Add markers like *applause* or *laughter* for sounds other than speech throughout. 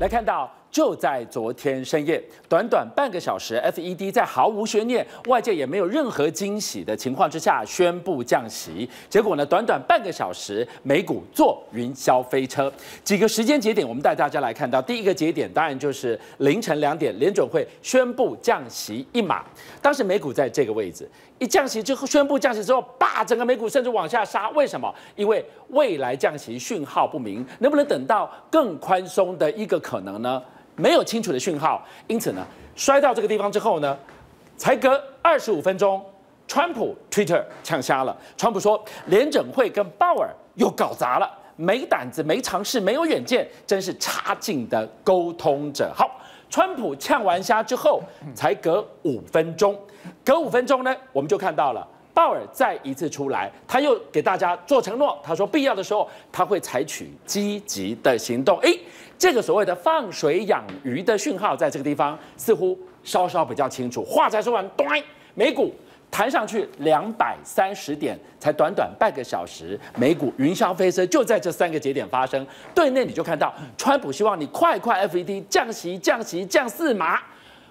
来看到。就在昨天深夜，短短半个小时，FED 在毫无悬念、外界也没有任何惊喜的情况之下宣布降息。结果呢，短短半个小时，美股坐云霄飞车。几个时间节点，我们带大家来看到，第一个节点当然就是凌晨两点，联准会宣布降息一码。当时美股在这个位置，一降息之后，宣布降息之后，叭，整个美股甚至往下杀。为什么？因为未来降息讯号不明，能不能等到更宽松的一个可能呢？没有清楚的讯号，因此呢，摔到这个地方之后呢，才隔二十五分钟，川普 Twitter 呛瞎了。川普说，联准会跟鲍尔又搞砸了，没胆子、没尝试、没有远见，真是差劲的沟通者。好，川普呛完虾之后，才隔五分钟，隔五分钟呢，我们就看到了鲍尔再一次出来，他又给大家做承诺，他说必要的时候他会采取积极的行动。诶。这个所谓的放水养鱼的讯号，在这个地方似乎稍稍比较清楚。话才说完，咚，美股弹上去两百三十点，才短短半个小时，美股云霄飞车就在这三个节点发生。对内你就看到，川普希望你快快 FED 降息降息降四码。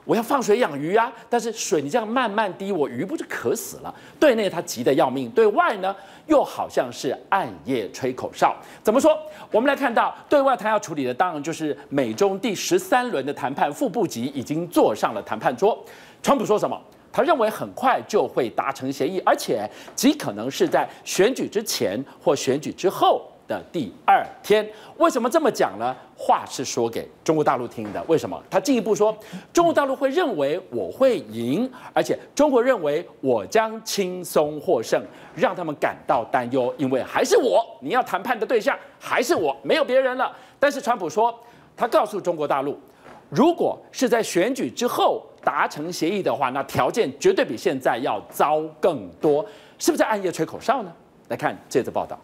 我要放水养鱼啊！但是水你这样慢慢滴，我鱼不就渴死了？对内他急得要命，对外呢又好像是暗夜吹口哨。怎么说？我们来看到，对外他要处理的当然就是美中第十三轮的谈判，副部级已经坐上了谈判桌。川普说什么？他认为很快就会达成协议，而且极可能是在选举之前或选举之后。的第二天，为什么这么讲呢？话是说给中国大陆听的。为什么？他进一步说，中国大陆会认为我会赢，而且中国认为我将轻松获胜，让他们感到担忧，因为还是我，你要谈判的对象还是我，没有别人了。但是川普说，他告诉中国大陆，如果是在选举之后达成协议的话，那条件绝对比现在要糟更多，是不是在暗夜吹口哨呢？来看这则报道。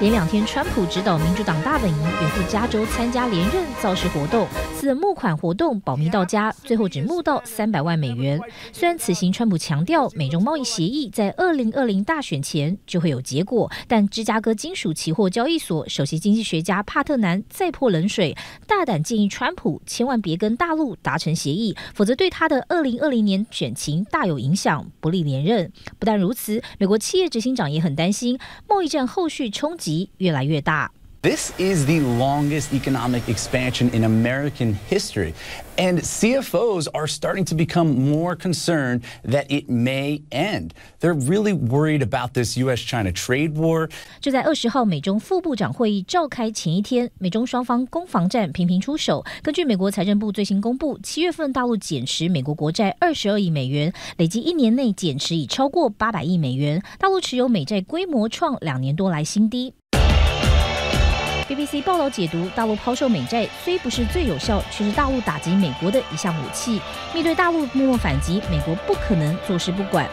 连两天，川普指导民主党大本营远赴加州参加连任造势活动，此募款活动保密到家，最后只募到三百万美元。虽然此行川普强调美中贸易协议在二零二零大选前就会有结果，但芝加哥金属期货交易所首席经济学家帕特南再泼冷水，大胆建议川普千万别跟大陆达成协议，否则对他的二零二零年选情大有影响，不利连任。不但如此，美国企业执行长也很担心贸易战后续冲击。越来越大。This is the longest economic expansion in American history, and CFOs are starting to become more concerned that it may end. They're really worried about this U.S.-China trade war. 就在二十号美中副部长会议召开前一天，美中双方攻防战频频出手。根据美国财政部最新公布，七月份大陆减持美国国债二十二亿美元，累计一年内减持已超过八百亿美元。大陆持有美债规模创两年多来新低。BBC 报道解读，大陆抛售美债虽不是最有效，却是大陆打击美国的一项武器。面对大陆默默反击，美国不可能坐视不管。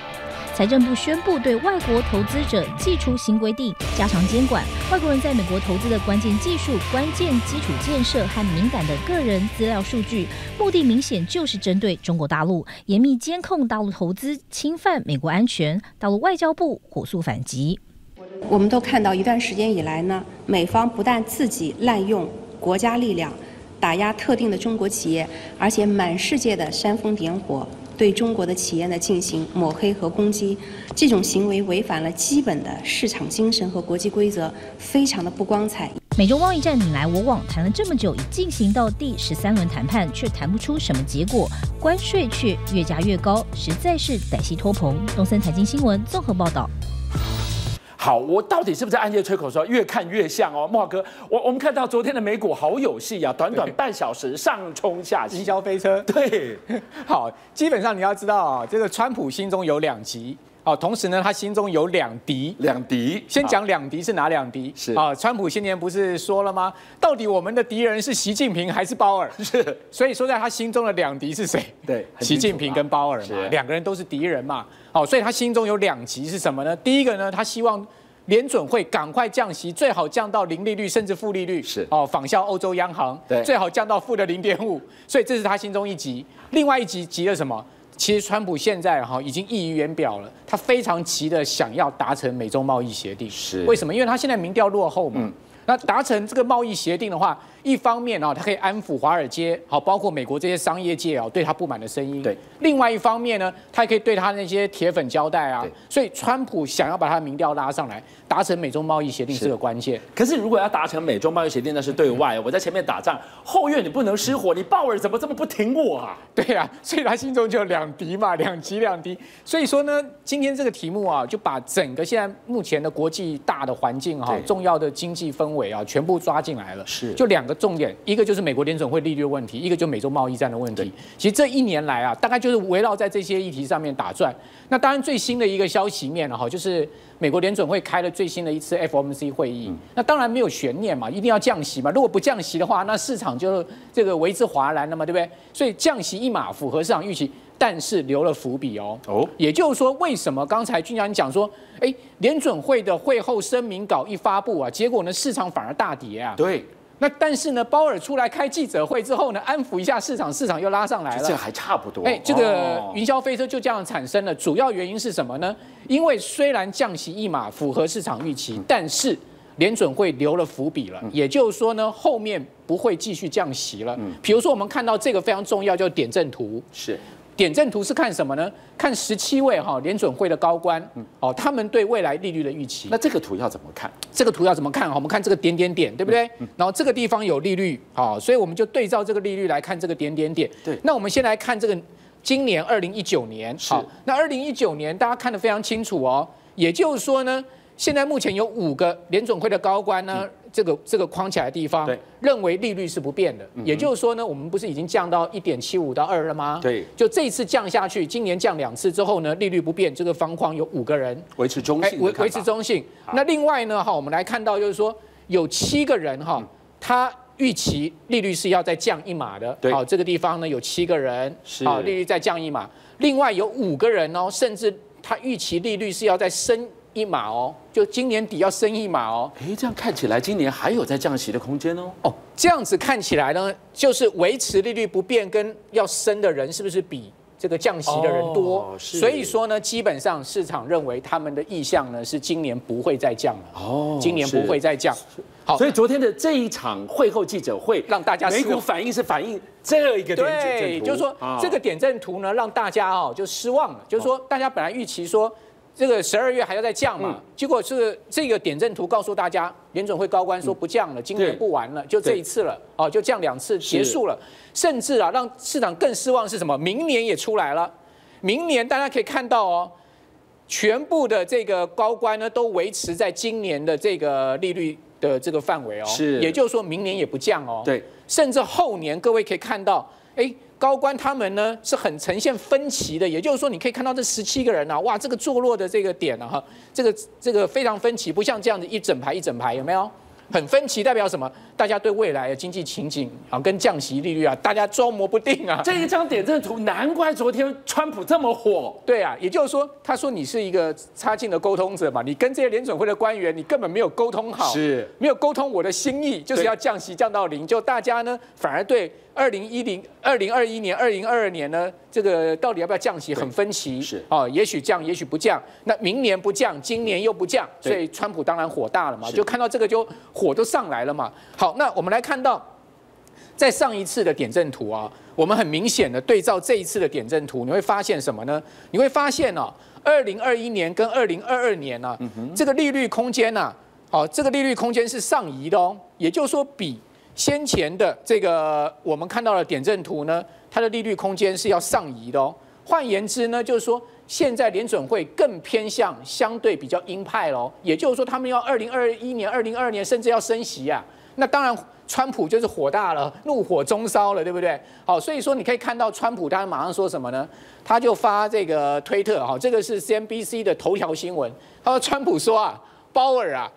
财政部宣布对外国投资者祭出新规定，加强监管。外国人在美国投资的关键技术、关键基础建设和敏感的个人资料数据，目的明显就是针对中国大陆，严密监控大陆投资，侵犯美国安全。大陆外交部火速反击。我们都看到一段时间以来呢，美方不但自己滥用国家力量打压特定的中国企业，而且满世界的煽风点火，对中国的企业呢进行抹黑和攻击。这种行为违反了基本的市场精神和国际规则，非常的不光彩。美中贸易战你来我往，谈了这么久，已进行到第十三轮谈判，却谈不出什么结果，关税却越加越高，实在是歹戏拖棚。东森财经新闻综合报道。好，我到底是不是在暗夜吹口哨？越看越像哦，莫哥，我我们看到昨天的美股好有戏啊，短短半小时上冲下营销飞车。对，*laughs* 好，基本上你要知道啊，这个川普心中有两极，哦，同时呢，他心中有两敌。两敌，先讲两敌是哪两敌？是啊，川普先前不是说了吗？到底我们的敌人是习近平还是鲍尔？是，所以说在他心中的两敌是谁？对，习近平跟鲍尔嘛，两个人都是敌人嘛。哦，所以他心中有两极是什么呢？第一个呢，他希望联准会赶快降息，最好降到零利率甚至负利率。是哦，仿效欧洲央行，对，最好降到负的零点五。所以这是他心中一急。另外一急急了什么？其实川普现在哈已经溢于言表了，他非常急的想要达成美中贸易协定。是，为什么？因为他现在民调落后嘛。嗯那达成这个贸易协定的话，一方面啊，它可以安抚华尔街，好，包括美国这些商业界啊，对他不满的声音。对。另外一方面呢，他也可以对他那些铁粉交代啊。所以，川普想要把他的民调拉上来，达成美中贸易协定是个关键。可是，如果要达成美中贸易协定，那是对外。我在前面打仗，后院你不能失火。你鲍尔怎么这么不挺我啊？对啊，所以他心中就有两敌嘛，两极两敌。所以说呢，今天这个题目啊，就把整个现在目前的国际大的环境哈，重要的经济氛围啊，全部抓进来了。是。就两个重点，一个就是美国联准会利率的问题，一个就美洲贸易战的问题。其实这一年来啊，大概就是围绕在这些议题上面打转。那当然最新的一个消息面了哈，就是美国联准会开了最新的一次 FOMC 会议。那当然没有悬念嘛，一定要降息嘛。如果不降息的话，那市场就这个为之哗然了嘛，对不对？所以降息一码符合市场预期，但是留了伏笔哦。哦，也就是说，为什么刚才俊阳讲说，哎，联准会的会后声明稿一发布啊，结果呢市场反而大跌啊？对。那但是呢，鲍尔出来开记者会之后呢，安抚一下市场，市场又拉上来了。这还差不多。哎，这个云霄飞车就这样产生了。主要原因是什么呢？因为虽然降息一码符合市场预期，但是联准会留了伏笔了。也就是说呢，后面不会继续降息了。比如说我们看到这个非常重要，叫点阵图。是。点阵图是看什么呢？看十七位哈联准会的高官，哦，他们对未来利率的预期。那这个图要怎么看？这个图要怎么看？哈，我们看这个点点点，对不对？然后这个地方有利率，好，所以我们就对照这个利率来看这个点点点。对。那我们先来看这个今年二零一九年，好，那二零一九年大家看得非常清楚哦。也就是说呢，现在目前有五个联准会的高官呢。这个这个框起来的地方，认为利率是不变的，也就是说呢，我们不是已经降到一点七五到二了吗？对，就这一次降下去，今年降两次之后呢，利率不变，这个方框有五个人维持中性，维维持中性。那另外呢，哈，我们来看到就是说有七个人哈，他预期利率是要再降一码的，好，这个地方呢有七个人，好，利率再降一码。另外有五个人哦，甚至他预期利率是要再升。一码哦，就今年底要升一码哦。哎，这样看起来今年还有在降息的空间哦。哦，这样子看起来呢，就是维持利率不变跟要升的人是不是比这个降息的人多？所以说呢，基本上市场认为他们的意向呢是今年不会再降了。哦，今年不会再降。好，所以昨天的这一场会后记者会让大家美股反应是反映这一个点阵图。对，就是说这个点阵图呢让大家哦就失望了，就是说大家本来预期说。这个十二月还要再降嘛？结果是这个点阵图告诉大家，联准会高官说不降了，今年不玩了，就这一次了，哦，就降两次结束了。甚至啊，让市场更失望是什么？明年也出来了，明年大家可以看到哦，全部的这个高官呢都维持在今年的这个利率的这个范围哦，是，也就是说明年也不降哦，对，甚至后年各位可以看到，哎。高官他们呢是很呈现分歧的，也就是说，你可以看到这十七个人啊，哇，这个坐落的这个点啊，哈，这个这个非常分歧，不像这样子一整排一整排，有没有？很分歧，代表什么？大家对未来的经济情景啊，跟降息利率啊，大家捉摸不定啊。这一张点阵图，难怪昨天川普这么火。对啊，也就是说，他说你是一个差劲的沟通者嘛，你跟这些联准会的官员，你根本没有沟通好，是，没有沟通我的心意，就是要降息降到零，就大家呢反而对二零一零、二零二一年、二零二二年呢，这个到底要不要降息很分歧，是哦，也许降，也许不降。那明年不降，今年又不降，所以川普当然火大了嘛，就看到这个就。火都上来了嘛？好，那我们来看到，在上一次的点阵图啊，我们很明显的对照这一次的点阵图，你会发现什么呢？你会发现哦，二零二一年跟二零二二年呢，这个利率空间呢，好，这个利率空间是上移的哦，也就是说，比先前的这个我们看到的点阵图呢，它的利率空间是要上移的哦。换言之呢，就是说。现在联准会更偏向相对比较鹰派喽，也就是说，他们要二零二一年、二零二二年甚至要升息啊。那当然，川普就是火大了，*laughs* 怒火中烧了，对不对？好，所以说你可以看到川普他马上说什么呢？他就发这个推特，哈，这个是 CNBC 的头条新闻。他说川普说啊，鲍尔啊，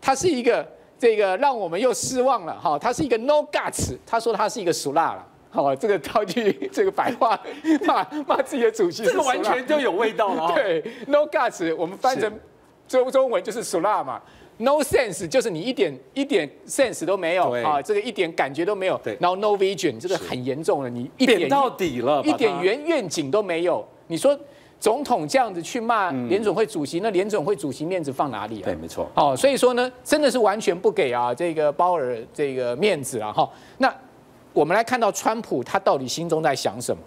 他是一个这个让我们又失望了，哈，他是一个 no guts，他说他是一个俗辣了。好，这个套句 *laughs* 这个白话骂骂自己的主席，这个完全就有味道了。对，no guts，我们翻成中中文就是俗辣嘛。no sense 就是你一点一点 sense 都没有啊，这个一点感觉都没有。对，然后 no vision 这个很严重了，你一点到底了，一点原愿景都没有。你说总统这样子去骂联准会主席，那联准会主席面子放哪里啊？对，没错。哦，所以说呢，真的是完全不给啊这个鲍尔这个面子啊哈。那我们来看到川普他到底心中在想什么？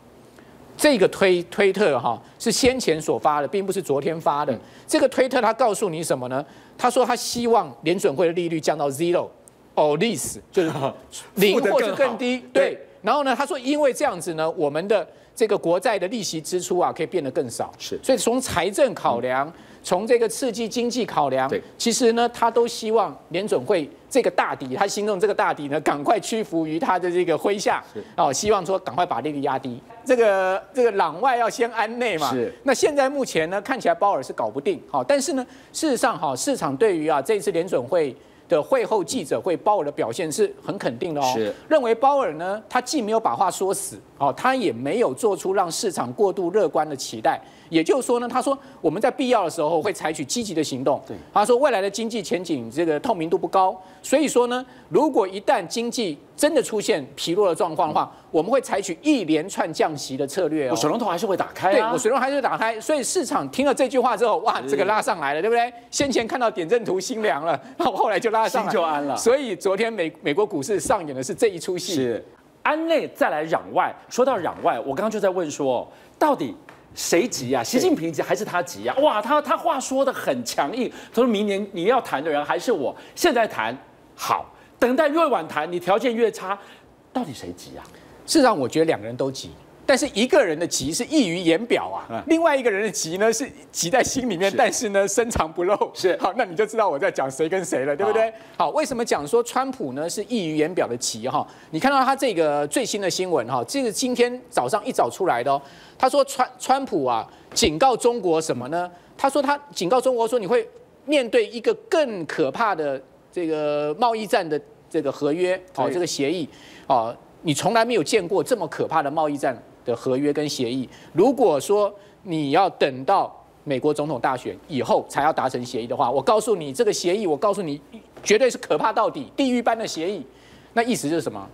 这个推推特哈是先前所发的，并不是昨天发的。这个推特他告诉你什么呢？他说他希望联准会的利率降到 zero or less，就是 *laughs* 零或者更低。对。然后呢，他说因为这样子呢，我们的这个国债的利息支出啊可以变得更少。是。所以从财政考量，从这个刺激经济考量，其实呢，他都希望联准会这个大底，他心中这个大底呢，赶快屈服于他的这个麾下。哦，希望说赶快把利率压低。这个这个攘外要先安内嘛。是。那现在目前呢，看起来鲍尔是搞不定。好，但是呢，事实上哈，市场对于啊这一次联准会的会后记者会，鲍尔的表现是很肯定的哦。是。认为鲍尔呢，他既没有把话说死，哦，他也没有做出让市场过度乐观的期待。也就是说呢，他说我们在必要的时候会采取积极的行动。对，他说未来的经济前景这个透明度不高，所以说呢，如果一旦经济真的出现疲弱的状况的话，我们会采取一连串降息的策略哦。我水龙头还是会打开啊。对，我水龙头还是会打开。所以市场听了这句话之后，哇，这个拉上来了，对不对？先前看到点阵图心凉了，然 *laughs* 后后来就拉上来，心就安了。所以昨天美美国股市上演的是这一出戏。是，安内再来攘外。说到攘外，我刚刚就在问说，到底。谁急啊？习近平急还是他急啊？哇，他他话说的很强硬，他说明年你要谈的人还是我，现在谈好，等待越晚谈你条件越差，到底谁急啊？事实上，我觉得两个人都急。但是一个人的急是溢于言表啊，另外一个人的急呢是急在心里面，但是呢深藏不露。是 *laughs* 好，那你就知道我在讲谁跟谁了，对不对？好，为什么讲说川普呢是溢于言表的急哈？你看到他这个最新的新闻哈，这个今天早上一早出来的哦。他说川川普啊警告中国什么呢？他说他警告中国说你会面对一个更可怕的这个贸易战的这个合约哦，这个协议哦，你从来没有见过这么可怕的贸易战。的合约跟协议，如果说你要等到美国总统大选以后才要达成协议的话，我告诉你，这个协议，我告诉你，绝对是可怕到底，地狱般的协议。那意思就是什么？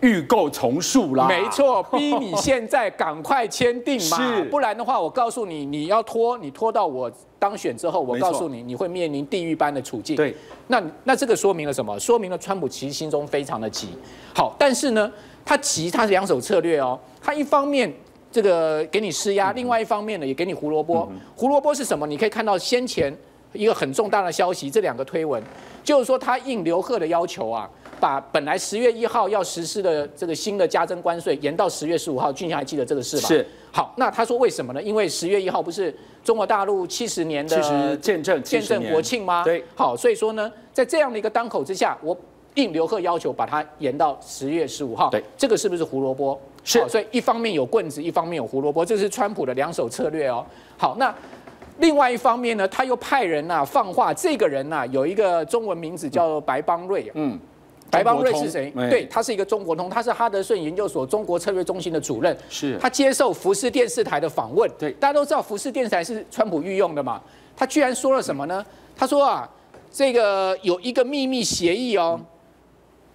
预购从速啦。没错，逼你 *laughs* 现在赶快签订嘛，不然的话，我告诉你，你要拖，你拖到我当选之后，我告诉你，你会面临地狱般的处境。对，那那这个说明了什么？说明了川普其实心中非常的急。好，但是呢，他急，他是两手策略哦。他一方面这个给你施压，另外一方面呢也给你胡萝卜。胡萝卜是什么？你可以看到先前一个很重大的消息，这两个推文就是说他应刘鹤的要求啊，把本来十月一号要实施的这个新的加征关税延到十月十五号。俊相还记得这个事吗？是。好，那他说为什么呢？因为十月一号不是中国大陆七十年的见证见证国庆吗？对。好，所以说呢，在这样的一个当口之下，我应刘鹤要求把它延到十月十五号。对。这个是不是胡萝卜？是，所以一方面有棍子，一方面有胡萝卜，这是川普的两手策略哦。好，那另外一方面呢，他又派人呐、啊、放话，这个人呐、啊、有一个中文名字叫白邦瑞。嗯，白邦瑞是谁？对，他是一个中国通，他是哈德逊研究所中国策略中心的主任。是，他接受福斯电视台的访问。对，大家都知道福斯电视台是川普御用的嘛。他居然说了什么呢？他说啊，这个有一个秘密协议哦。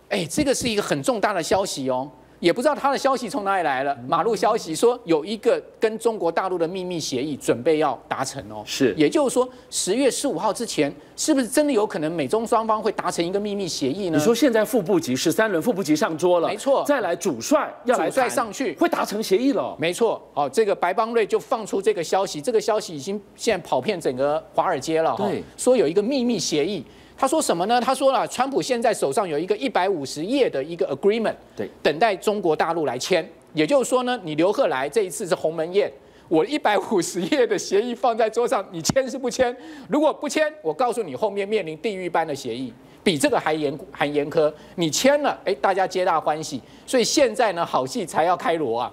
哎，这个是一个很重大的消息哦。也不知道他的消息从哪里来了，马路消息说有一个跟中国大陆的秘密协议准备要达成哦，是，也就是说十月十五号之前，是不是真的有可能美中双方会达成一个秘密协议呢？你说现在副部级十三轮副部级上桌了，没错，再来主帅要来再上去，会达成协议了，没错，哦，这个白邦瑞就放出这个消息，这个消息已经现在跑遍整个华尔街了，对，说有一个秘密协议。他说什么呢？他说了，川普现在手上有一个一百五十页的一个 agreement，对，等待中国大陆来签。也就是说呢，你刘鹤来这一次是鸿门宴，我一百五十页的协议放在桌上，你签是不签？如果不签，我告诉你后面面临地狱般的协议，比这个还严还严苛。你签了，哎，大家皆大欢喜。所以现在呢，好戏才要开锣啊！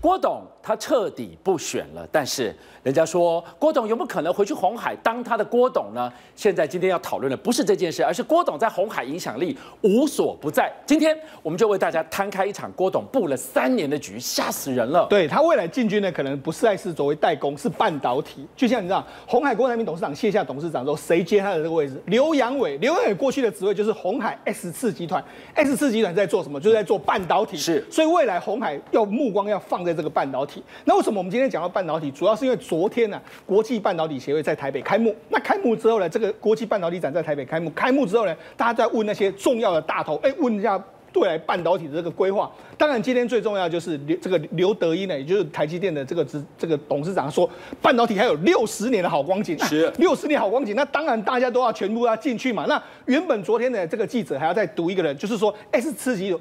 郭董他彻底不选了，但是。人家说郭董有没有可能回去红海当他的郭董呢？现在今天要讨论的不是这件事，而是郭董在红海影响力无所不在。今天我们就为大家摊开一场郭董布了三年的局，吓死人了。对，他未来进军呢，可能不是再是作为代工，是半导体。就像你知道，红海郭台铭董事长卸下董事长之后，谁接他的这个位置？刘阳伟。刘阳伟过去的职位就是红海 S 次集团，S 次集团在做什么？就是在做半导体。是，所以未来红海要目光要放在这个半导体。那为什么我们今天讲到半导体？主要是因为昨天呢、啊，国际半导体协会在台北开幕。那开幕之后呢，这个国际半导体展在台北开幕。开幕之后呢，大家在问那些重要的大头，哎，问一下。未来半导体的这个规划，当然今天最重要就是刘这个刘德一呢，也就是台积电的这个执这个董事长说，半导体还有六十年的好光景，是六十年好光景，那当然大家都要全部要进去嘛。那原本昨天的这个记者还要再读一个人，就是说 S 次级。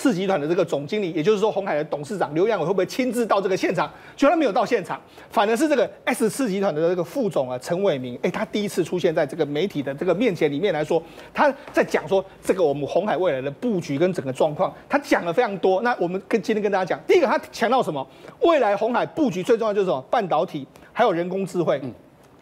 四集团的这个总经理，也就是说红海的董事长刘扬伟会不会亲自到这个现场？居然没有到现场，反而是这个 S 四集团的这个副总啊陈伟明，哎，他第一次出现在这个媒体的这个面前里面来说，他在讲说这个我们红海未来的布局跟整个状况，他讲了非常多。那我们跟今天跟大家讲，第一个他强调什么？未来红海布局最重要就是什么？半导体还有人工智慧。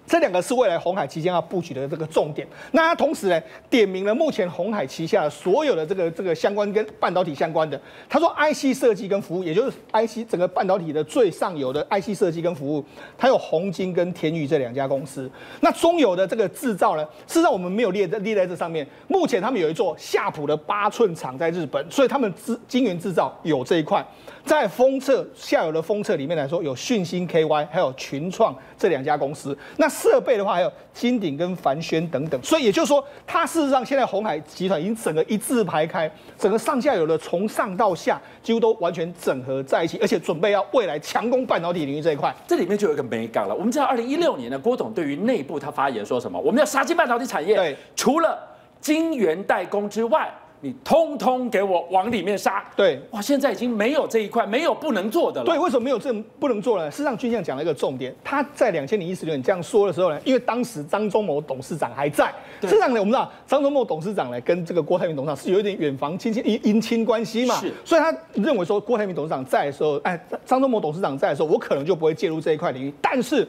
这两个是未来鸿海即将要布局的这个重点。那他同时呢，点名了目前鸿海旗下所有的这个这个相关跟半导体相关的。他说，IC 设计跟服务，也就是 IC 整个半导体的最上游的 IC 设计跟服务，它有宏晶跟天宇这两家公司。那中游的这个制造呢，事实上我们没有列在列在这上面。目前他们有一座夏普的八寸厂在日本，所以他们晶晶圆制造有这一块。在封测下游的封测里面来说，有讯芯 KY，还有群创这两家公司。那设备的话，还有金鼎跟凡轩等等。所以也就是说，它事实上现在鸿海集团已经整个一字排开，整个上下游的从上到下几乎都完全整合在一起，而且准备要未来强攻半导体领域这一块。这里面就有一个美感了。我们知道，二零一六年呢，郭董对于内部他发言说什么？我们要杀进半导体产业，对，除了晶圆代工之外。你通通给我往里面杀！对，哇，现在已经没有这一块，没有不能做的了。对，为什么没有这不能做呢？事实上，军相讲了一个重点，他在两千零一十六年这样说的时候呢，因为当时张忠谋董事长还在。事实上呢，我们知道张忠谋董事长呢跟这个郭台铭董事长是有一点远房亲戚姻姻亲关系嘛，是，所以他认为说郭台铭董事长在的时候，哎，张忠谋董事长在的时候，我可能就不会介入这一块领域，但是。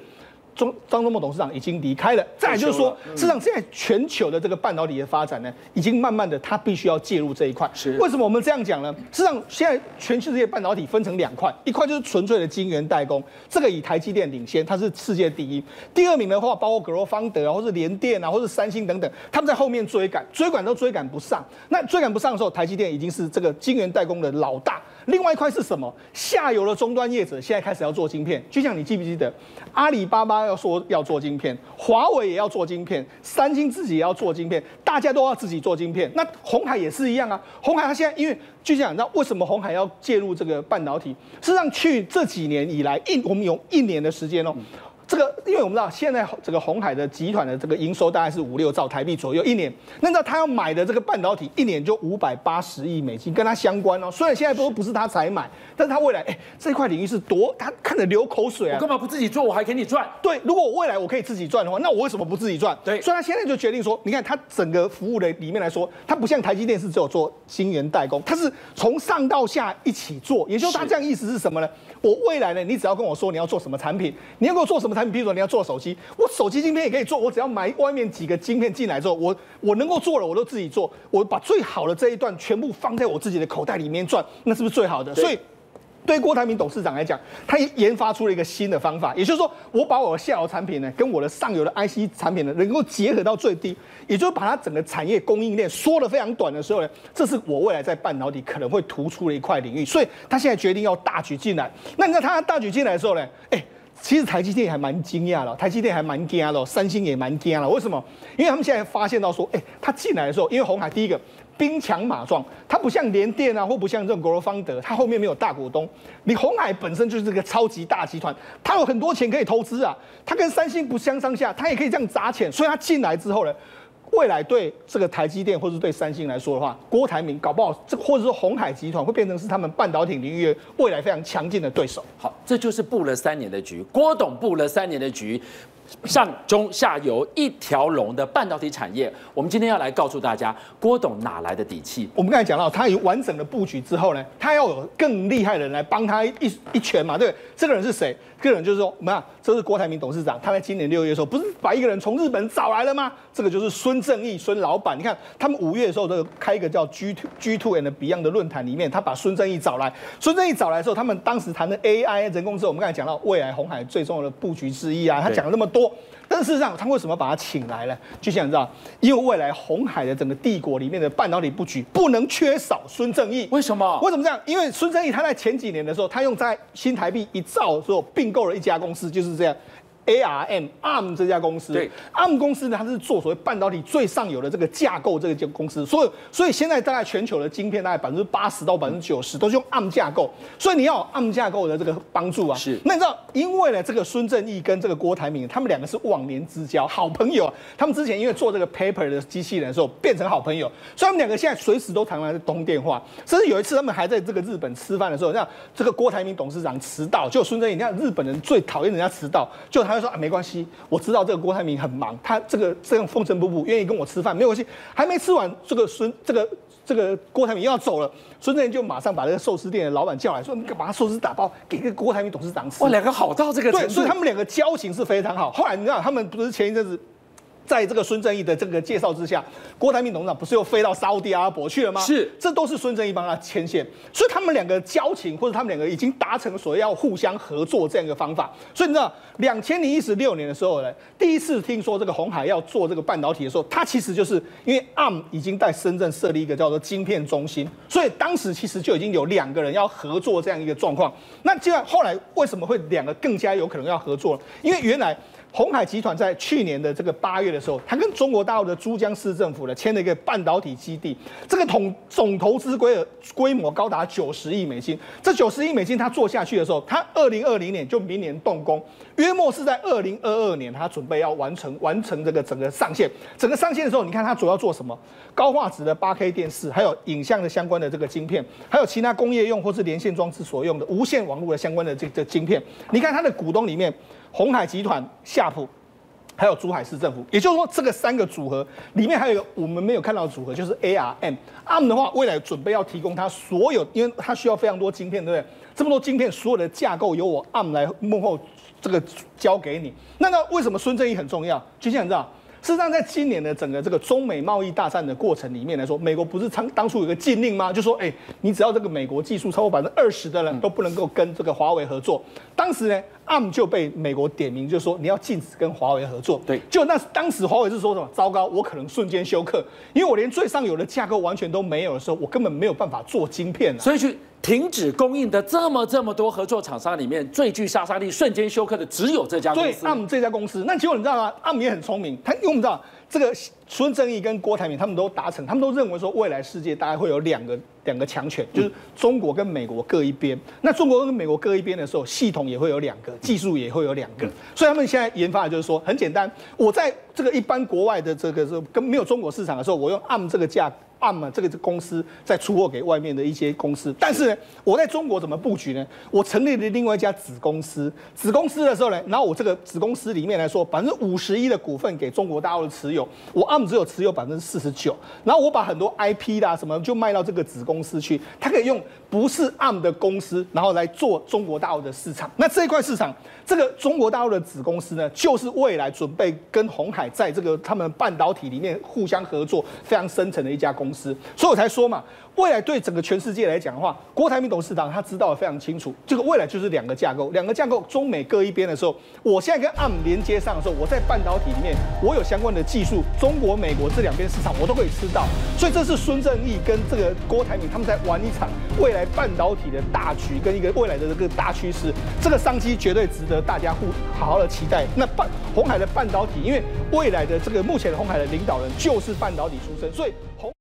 中张忠谋董事长已经离开了，再来就是说，事实上现在全球的这个半导体的发展呢，已经慢慢的，他必须要介入这一块。是为什么我们这样讲呢？事实上，现在全世界半导体分成两块，一块就是纯粹的晶圆代工，这个以台积电领先，它是世界第一。第二名的话，包括格罗方德啊，或是联电啊，或是三星等等，他们在后面追赶，追赶都追赶不上。那追赶不上的时候，台积电已经是这个晶圆代工的老大。另外一块是什么？下游的终端业者现在开始要做晶片，就像你记不记得，阿里巴巴要说要做晶片，华为也要做晶片，三星自己也要做晶片，大家都要自己做晶片。那红海也是一样啊，红海它现在因为就像你知道为什么红海要介入这个半导体？事实上，去这几年以来，一我们有一年的时间哦。这个，因为我们知道现在这个鸿海的集团的这个营收大概是五六兆台币左右一年，那那他要买的这个半导体一年就五百八十亿美金，跟他相关哦。虽然现在都不是他才买，但是他未来哎这块领域是多，他看着流口水啊。我干嘛不自己做，我还给你赚？对，如果我未来我可以自己赚的话，那我为什么不自己赚？对，所以他现在就决定说，你看他整个服务的里面来说，他不像台积电是只有做晶圆代工，他是从上到下一起做，也就是他这样意思是什么呢？我未来呢，你只要跟我说你要做什么产品，你要给我做什么产品，比如说你要做手机，我手机晶片也可以做，我只要买外面几个晶片进来之后，我我能够做了，我都自己做，我把最好的这一段全部放在我自己的口袋里面赚，那是不是最好的？所以。对郭台铭董事长来讲，他研发出了一个新的方法，也就是说，我把我的下游产品呢，跟我的上游的 IC 产品呢，能够结合到最低，也就是把它整个产业供应链缩得非常短的时候呢，这是我未来在半导体可能会突出的一块领域，所以他现在决定要大举进来。那你看他大举进来的时候呢，哎，其实台积电还蛮惊讶了，台积电还蛮惊的，三星也蛮惊的。为什么？因为他们现在发现到说，哎，他进来的时候，因为红海第一个。兵强马壮，它不像联电啊，或不像这种格罗方德，它后面没有大股东。你红海本身就是这个超级大集团，它有很多钱可以投资啊。它跟三星不相上下，它也可以这样砸钱。所以它进来之后呢，未来对这个台积电或者对三星来说的话，郭台铭搞不好这或者说鸿海集团会变成是他们半导体领域未来非常强劲的对手。好，这就是布了三年的局，郭董布了三年的局。上中下游一条龙的半导体产业，我们今天要来告诉大家，郭董哪来的底气？我们刚才讲到，他有完整的布局之后呢，他要有更厉害的人来帮他一一拳嘛，对不对？这个人是谁？个人就是说，我们看，这是郭台铭董事长，他在今年六月的时候，不是把一个人从日本找来了吗？这个就是孙正义，孙老板。你看，他们五月的时候都开一个叫 G Two G Two and Beyond 的论坛里面，他把孙正义找来。孙正义找来的时候，他们当时谈的 AI 人工智能，我们刚才讲到未来红海最重要的布局之一啊，他讲了那么多。多。但是事实上，他为什么把他请来呢？就想知道，因为未来红海的整个帝国里面的半导体布局不能缺少孙正义。为什么？为什么这样？因为孙正义他在前几年的时候，他用在新台币一兆的时候并购了一家公司，就是这样。ARM ARM 这家公司，对 ARM 公司呢，它是做所谓半导体最上游的这个架构，这个公司，所以所以现在大概全球的晶片大概百分之八十到百分之九十都是用 ARM 架构，所以你要有 ARM 架构的这个帮助啊。是，那你知道，因为呢，这个孙正义跟这个郭台铭，他们两个是忘年之交，好朋友啊。他们之前因为做这个 paper 的机器人的时候变成好朋友，所以他们两个现在随时都常常在通电话。甚至有一次他们还在这个日本吃饭的时候，像这个郭台铭董事长迟到，就孙正义，你看日本人最讨厌人家迟到，就他就说啊，没关系。我知道这个郭台铭很忙，他这个这样风尘仆仆，愿意跟我吃饭没有关系。还没吃完，这个孙这个这个郭台铭又要走了，孙正义就马上把这个寿司店的老板叫来说：“你把他寿司打包给这个郭台铭董事长吃。”哇，两个好到这个程度，对，所以他们两个交情是非常好。后来你知道，他们不是前一阵子。在这个孙正义的这个介绍之下，郭台铭董事长不是又飞到沙乌地阿拉伯去了吗？是，这都是孙正义帮他牵线，所以他们两个交情或者他们两个已经达成所谓要互相合作这样一个方法。所以你知道，两千零一十六年的时候呢，第一次听说这个红海要做这个半导体的时候，他其实就是因为 ARM 已经在深圳设立一个叫做晶片中心，所以当时其实就已经有两个人要合作这样一个状况。那既然后来为什么会两个更加有可能要合作？因为原来。鸿海集团在去年的这个八月的时候，他跟中国大陆的珠江市政府呢签了一个半导体基地，这个统总投资规额规模高达九十亿美金。这九十亿美金他做下去的时候，他二零二零年就明年动工，约莫是在二零二二年他准备要完成完成这个整个上线。整个上线的时候，你看他主要做什么？高画质的八 K 电视，还有影像的相关的这个晶片，还有其他工业用或是连线装置所用的无线网络的相关的这个晶片。你看他的股东里面。鸿海集团、夏普，还有珠海市政府，也就是说，这个三个组合里面还有一个我们没有看到的组合，就是 ARM。ARM 的话，未来准备要提供它所有，因为它需要非常多晶片，对不对？这么多晶片，所有的架构由我 ARM 来幕后这个交给你。那那为什么孙正义很重要？就像你知道。事实上，在今年的整个这个中美贸易大战的过程里面来说，美国不是当当初有个禁令吗？就说，哎，你只要这个美国技术超过百分之二十的人都不能够跟这个华为合作。当时呢，ARM 就被美国点名，就说你要禁止跟华为合作。对，就那当时华为是说什么？糟糕，我可能瞬间休克，因为我连最上游的架构完全都没有的时候，我根本没有办法做晶片了。所以去。停止供应的这么这么多合作厂商里面，最具杀伤力、瞬间休克的只有这家公司。对，ARM 这家公司。那结果你知道吗？ARM 也很聪明，他用不到这个孙正义跟郭台铭，他们都达成，他们都认为说未来世界大概会有两个两个强权，就是中国跟美国各一边。那中国跟美国各一边的时候，系统也会有两个，技术也会有两个。所以他们现在研发的就是说，很简单，我在这个一般国外的这个是跟没有中国市场的时候，我用 ARM 这个价。ARM 这个公司在出货给外面的一些公司，但是呢，我在中国怎么布局呢？我成立了另外一家子公司，子公司的时候呢，然后我这个子公司里面来说，百分之五十一的股份给中国大陆的持有，我 ARM 只有持有百分之四十九，然后我把很多 IP 啦什么就卖到这个子公司去，它可以用不是 ARM 的公司，然后来做中国大陆的市场。那这一块市场，这个中国大陆的子公司呢，就是未来准备跟红海在这个他们半导体里面互相合作非常深层的一家公司。所以我才说嘛，未来对整个全世界来讲的话，郭台铭董事长他知道的非常清楚，这个未来就是两个架构，两个架构中美各一边的时候，我现在跟 ARM 连接上的时候，我在半导体里面我有相关的技术，中国、美国这两边市场我都可以吃到，所以这是孙正义跟这个郭台铭他们在玩一场未来半导体的大局跟一个未来的这个大趋势，这个商机绝对值得大家互好好的期待。那半红海的半导体，因为未来的这个目前的鸿海的领导人就是半导体出身，所以红。